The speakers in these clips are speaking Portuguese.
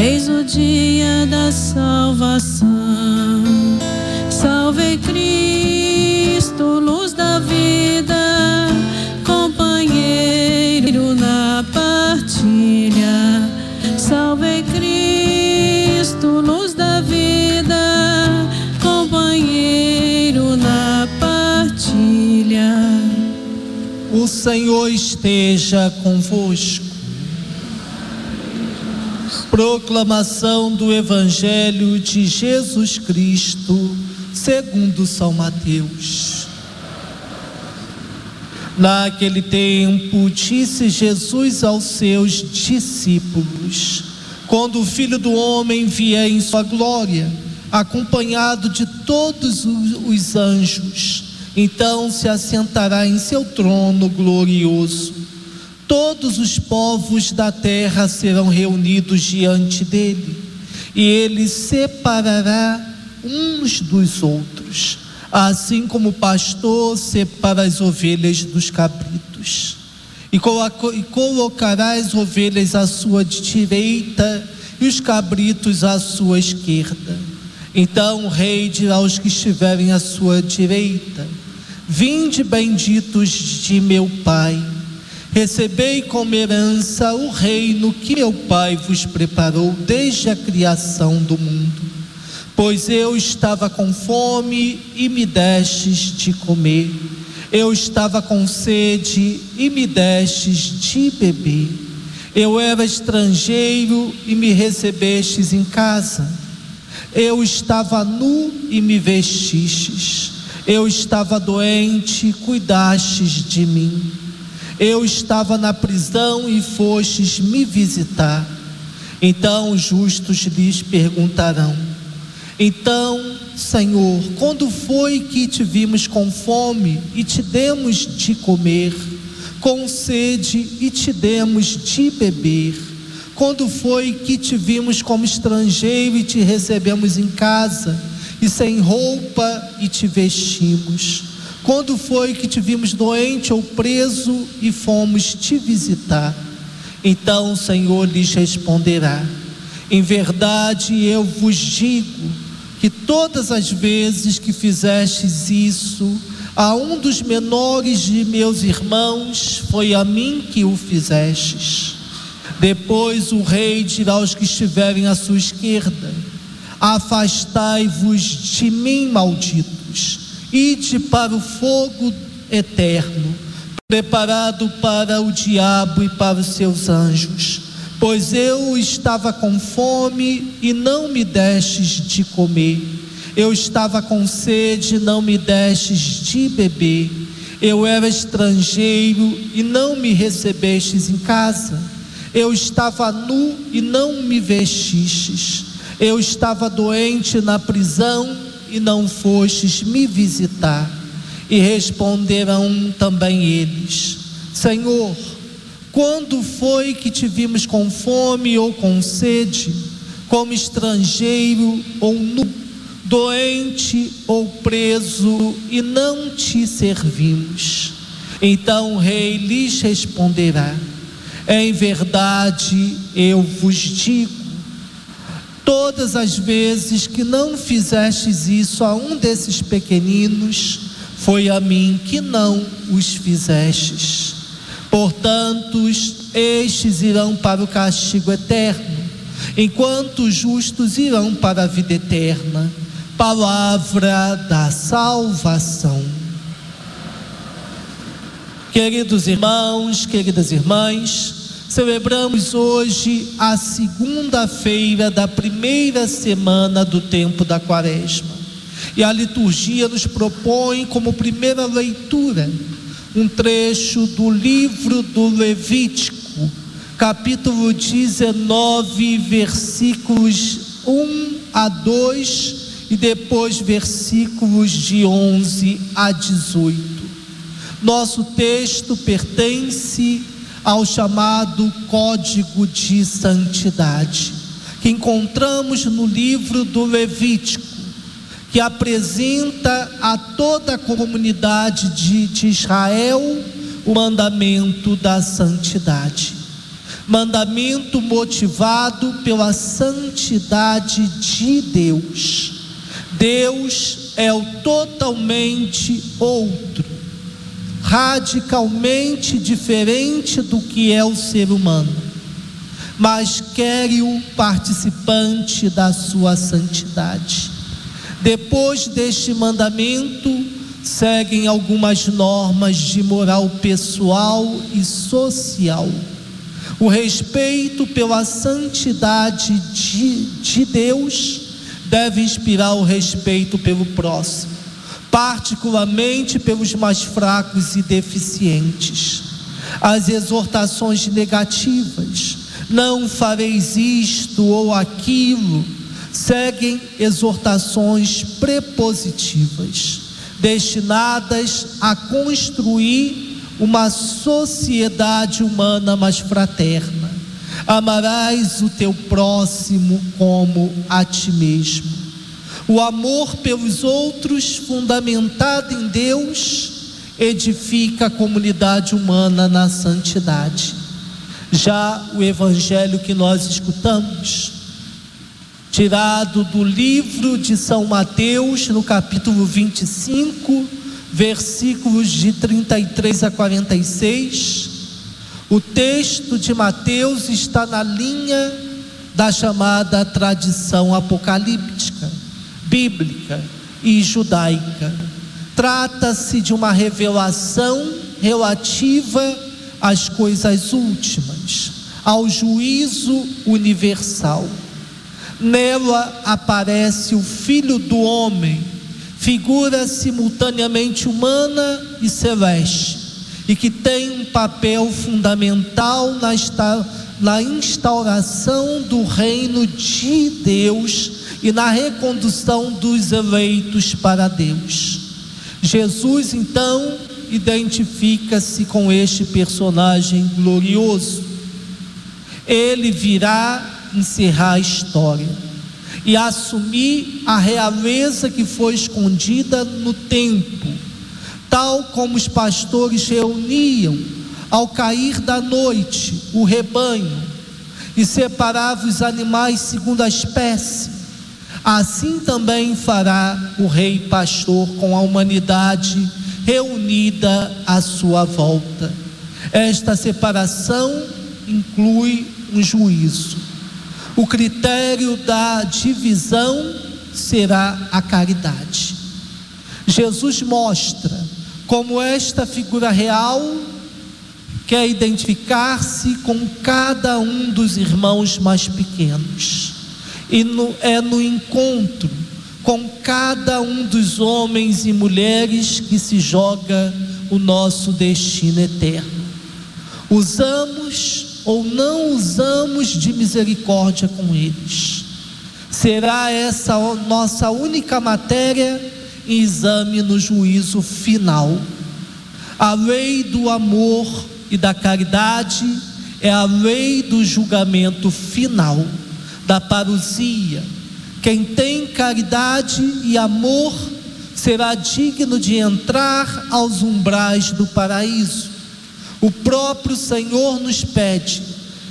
Eis o dia da salvação. Salve Cristo, luz da vida, companheiro na partilha. Salve Cristo, luz da vida, companheiro na partilha. O Senhor esteja convosco. Proclamação do Evangelho de Jesus Cristo, segundo São Mateus. Naquele tempo, disse Jesus aos seus discípulos: Quando o Filho do Homem vier em sua glória, acompanhado de todos os anjos, então se assentará em seu trono glorioso. Todos os povos da terra serão reunidos diante dele, e ele separará uns dos outros, assim como o pastor separa as ovelhas dos cabritos. E colocará as ovelhas à sua direita e os cabritos à sua esquerda. Então o rei dirá aos que estiverem à sua direita: Vinde benditos de meu Pai, recebei como herança o reino que meu Pai vos preparou desde a criação do mundo. Pois eu estava com fome e me destes de comer, eu estava com sede e me destes de beber, eu era estrangeiro e me recebestes em casa, eu estava nu e me vestistes. Eu estava doente, e cuidastes de mim. Eu estava na prisão e fostes me visitar. Então os justos lhes perguntarão: Então, Senhor, quando foi que te vimos com fome e te demos de comer, com sede e te demos de beber? Quando foi que te vimos como estrangeiro e te recebemos em casa? e sem roupa e te vestimos? Quando foi que te vimos doente ou preso e fomos te visitar? Então o Senhor lhes responderá: Em verdade eu vos digo que todas as vezes que fizestes isso a um dos menores de meus irmãos, foi a mim que o fizestes. Depois o rei dirá aos que estiverem à sua esquerda: Afastai-vos de mim, malditos, ide para o fogo eterno, preparado para o diabo e para os seus anjos. Pois eu estava com fome e não me destes de comer, eu estava com sede e não me destes de beber, eu era estrangeiro e não me recebestes em casa, eu estava nu e não me vestistes. Eu estava doente na prisão e não fostes me visitar. E responderão também eles: Senhor, quando foi que te vimos com fome ou com sede, como estrangeiro ou nu, doente ou preso, e não te servimos? Então o rei lhes responderá: Em verdade eu vos digo Todas as vezes que não fizestes isso a um desses pequeninos, foi a mim que não os fizestes. Portanto, estes irão para o castigo eterno, enquanto os justos irão para a vida eterna. Palavra da salvação. Queridos irmãos, queridas irmãs, Celebramos hoje a segunda-feira da primeira semana do tempo da Quaresma. E a liturgia nos propõe como primeira leitura um trecho do livro do Levítico, capítulo 19, versículos 1 a 2 e depois versículos de 11 a 18. Nosso texto pertence ao chamado Código de Santidade, que encontramos no livro do Levítico, que apresenta a toda a comunidade de, de Israel o mandamento da santidade. Mandamento motivado pela santidade de Deus. Deus é o totalmente outro, radicalmente diferente do que é o ser humano, mas quer o participante da sua santidade. Depois deste mandamento, seguem algumas normas de moral pessoal e social. O respeito pela santidade de, de Deus deve inspirar o respeito pelo próximo, particularmente pelos mais fracos e deficientes. As exortações negativas, não fareis isto ou aquilo, seguem exortações prepositivas destinadas a construir uma sociedade humana mais fraterna. Amarás o teu próximo como a ti mesmo. O amor pelos outros, fundamentado em Deus, edifica a comunidade humana na santidade. Já o evangelho que nós escutamos, tirado do livro de São Mateus, no capítulo 25, versículos de 33 a 46. O texto de Mateus está na linha da chamada tradição apocalíptica, bíblica e judaica. Trata-se de uma revelação relativa às coisas últimas, ao juízo universal. Nela aparece o Filho do Homem, figura simultaneamente humana e celeste, e que tem um papel fundamental na, instauração do reino de Deus e na recondução dos eleitos para Deus. Jesus, então, identifica-se com este personagem glorioso. Ele virá encerrar a história e assumir a realeza que foi escondida no tempo, tal como os pastores reuniam ao cair da noite o rebanho e separavam os animais segundo a espécie. Assim também fará o rei pastor com a humanidade reunida à sua volta. Esta separação inclui um juízo. O critério da divisão será a caridade. Jesus mostra como esta figura real quer identificar-se com cada um dos irmãos mais pequenos. E no, é no encontro com cada um dos homens e mulheres que se joga o nosso destino eterno. Usamos ou não usamos de misericórdia com eles. Será essa nossa única matéria em exame no juízo final. A lei do amor e da caridade é a lei do julgamento final, da parousia. Quem tem caridade e amor será digno de entrar aos umbrais do paraíso. O próprio Senhor nos pede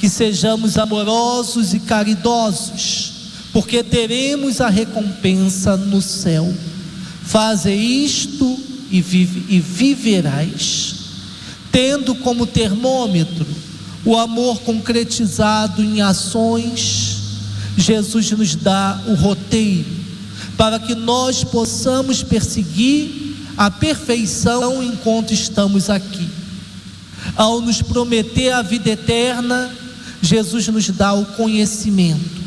que sejamos amorosos e caridosos, porque teremos a recompensa no céu. Faze isto e, vive, e viverás, tendo como termômetro o amor concretizado em ações. Jesus nos dá o roteiro para que nós possamos perseguir a perfeição enquanto estamos aqui ao nos prometer a vida eterna, Jesus nos dá o conhecimento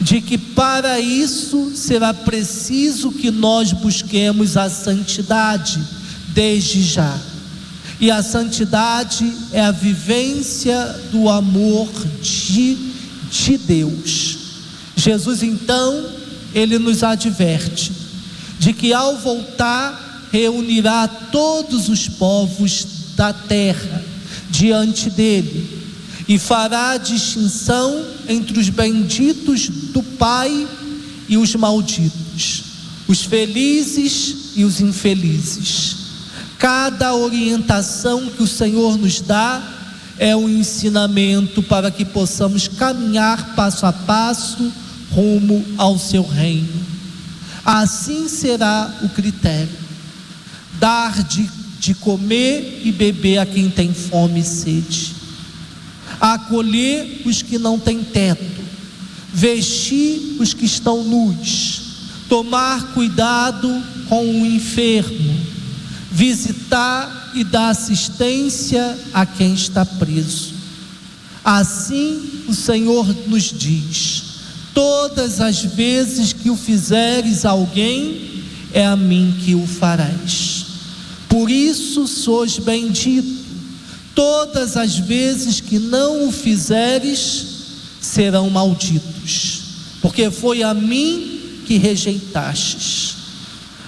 de que para isso será preciso que nós busquemos a santidade desde já. E a santidade é a vivência do amor de, de Deus. Jesus então, ele nos adverte de que ao voltar reunirá todos os povos da terra diante dele e fará distinção entre os benditos do Pai e os malditos, os felizes e os infelizes. Cada orientação que o Senhor nos dá é um ensinamento para que possamos caminhar passo a passo rumo ao seu reino. Assim será o critério: dar de, de comer e beber a quem tem fome e sede, acolher os que não têm teto, vestir os que estão nus, tomar cuidado com o enfermo, visitar e dar assistência a quem está preso. Assim o Senhor nos diz: todas as vezes que o fizeres a alguém, é a mim que o farás. Por isso sois bendito. Todas as vezes que não o fizeres, serão malditos, porque foi a mim que rejeitastes.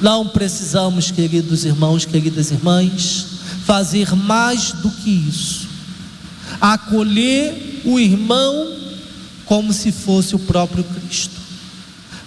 Não precisamos, queridos irmãos, queridas irmãs, fazer mais do que isso. Acolher o irmão como se fosse o próprio Cristo.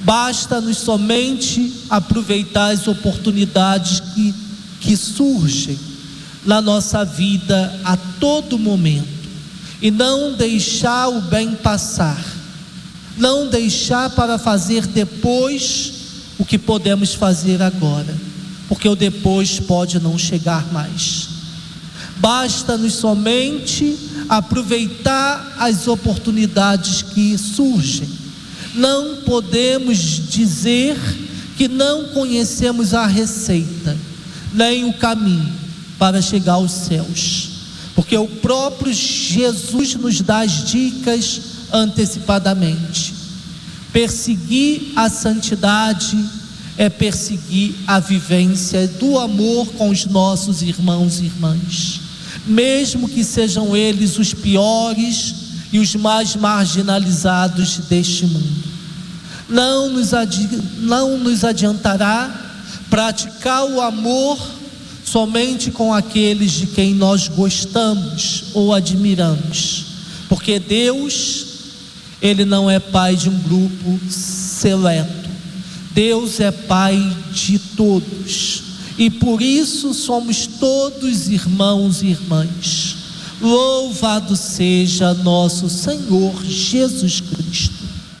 Basta-nos somente aproveitar as oportunidades que, que surgem na nossa vida a todo momento e não deixar o bem passar, não deixar para fazer depois o que podemos fazer agora, porque o depois pode não chegar mais. Basta-nos somente aproveitar as oportunidades que surgem. Não podemos dizer que não conhecemos a receita, nem o caminho para chegar aos céus, porque o próprio Jesus nos dá as dicas antecipadamente. Perseguir a santidade é perseguir a vivência do amor com os nossos irmãos e irmãs mesmo que sejam eles os piores e os mais marginalizados deste mundo. Não nos, não nos adiantará praticar o amor somente com aqueles de quem nós gostamos ou admiramos, porque Deus, Ele não é pai de um grupo seleto, Deus é pai de todos e por isso somos todos irmãos e irmãs. Louvado seja nosso Senhor Jesus